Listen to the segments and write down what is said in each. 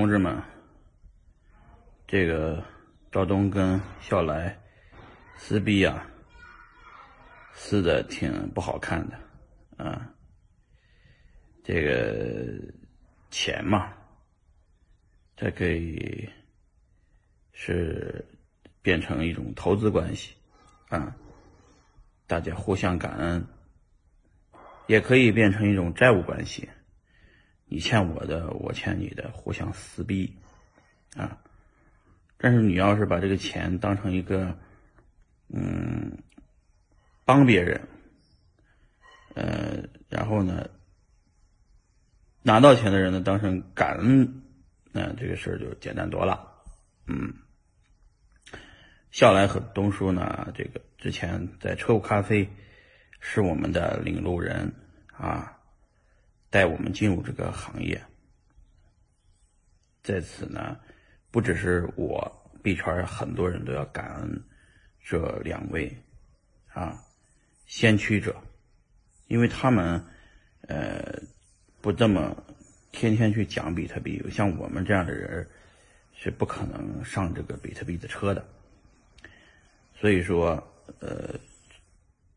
同志们，这个赵东跟笑来撕逼啊，撕的挺不好看的啊。这个钱嘛，这可以是变成一种投资关系啊，大家互相感恩，也可以变成一种债务关系。你欠我的，我欠你的，互相撕逼，啊！但是你要是把这个钱当成一个，嗯，帮别人，呃，然后呢，拿到钱的人呢当成感恩，那这个事儿就简单多了，嗯。笑来和东叔呢，这个之前在车库咖啡是我们的领路人啊。带我们进入这个行业，在此呢，不只是我币圈很多人都要感恩这两位啊先驱者，因为他们呃不这么天天去讲比特币，像我们这样的人是不可能上这个比特币的车的。所以说呃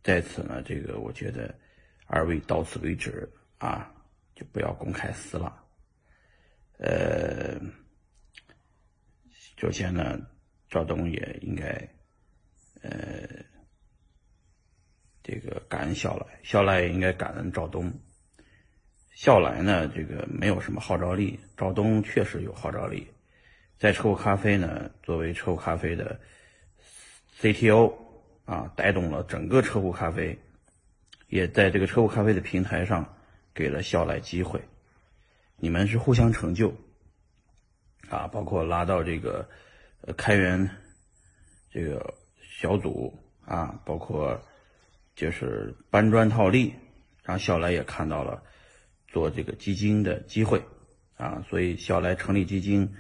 在此呢，这个我觉得二位到此为止啊。就不要公开撕了。呃，首先呢，赵东也应该，呃，这个感恩笑来，笑来也应该感恩赵东。笑来呢，这个没有什么号召力，赵东确实有号召力。在车库咖啡呢，作为车库咖啡的 CTO 啊，带动了整个车库咖啡，也在这个车库咖啡的平台上。给了笑来机会，你们是互相成就，啊，包括拉到这个呃开源这个小组啊，包括就是搬砖套利，让笑来也看到了做这个基金的机会啊，所以笑来成立基金，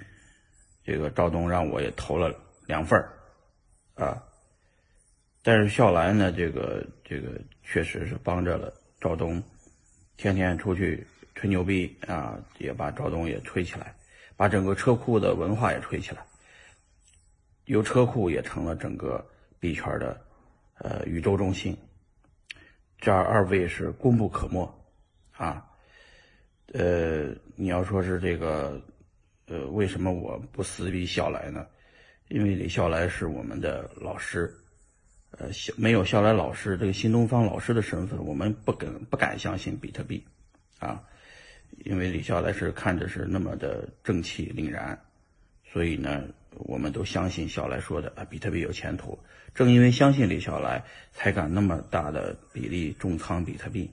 这个赵东让我也投了两份啊，但是笑来呢，这个这个确实是帮着了赵东。天天出去吹牛逼啊，也把赵东也吹起来，把整个车库的文化也吹起来。由车库也成了整个币圈的呃宇宙中心。这二位是功不可没啊。呃，你要说是这个呃，为什么我不撕逼笑来呢？因为李笑来是我们的老师。呃，没有肖来老师这个新东方老师的身份，我们不敢不敢相信比特币，啊，因为李笑来是看着是那么的正气凛然，所以呢，我们都相信笑来说的啊，比特币有前途。正因为相信李笑来，才敢那么大的比例重仓比特币，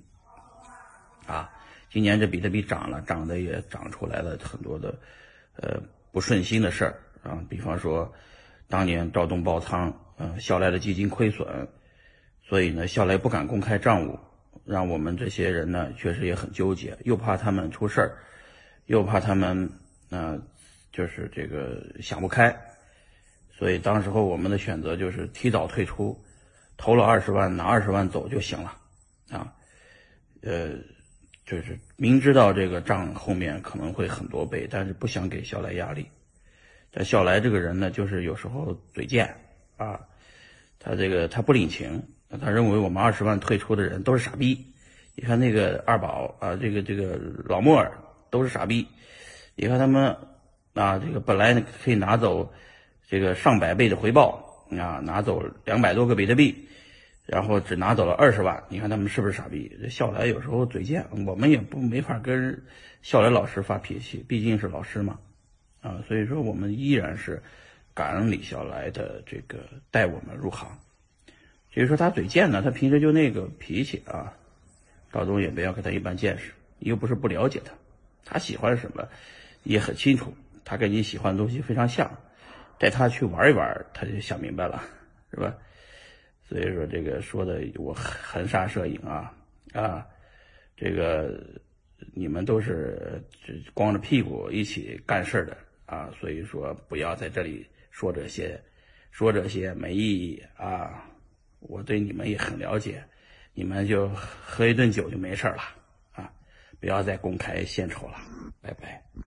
啊，今年这比特币涨了，涨的也涨出来了很多的呃不顺心的事儿啊，比方说当年赵东爆仓。嗯，校来的基金亏损，所以呢，校来不敢公开账务，让我们这些人呢，确实也很纠结，又怕他们出事儿，又怕他们，呃，就是这个想不开，所以当时候我们的选择就是提早退出，投了二十万，拿二十万走就行了，啊，呃，就是明知道这个账后面可能会很多倍，但是不想给校来压力，但笑来这个人呢，就是有时候嘴贱。啊，他这个他不领情，他认为我们二十万退出的人都是傻逼。你看那个二宝啊，这个这个老莫尔都是傻逼。你看他们啊，这个本来可以拿走这个上百倍的回报啊，拿走两百多个比特币，然后只拿走了二十万。你看他们是不是傻逼？这笑来有时候嘴贱，我们也不没法跟笑来老师发脾气，毕竟是老师嘛。啊，所以说我们依然是。感恩李笑来的这个带我们入行，至于说他嘴贱呢，他平时就那个脾气啊。高东也不要跟他一般见识，又不是不了解他，他喜欢什么也很清楚，他跟你喜欢的东西非常像，带他去玩一玩，他就想明白了，是吧？所以说这个说的我含沙射影啊啊，这个你们都是光着屁股一起干事的啊，所以说不要在这里。说这些，说这些没意义啊！我对你们也很了解，你们就喝一顿酒就没事了啊！不要再公开献丑了，拜拜。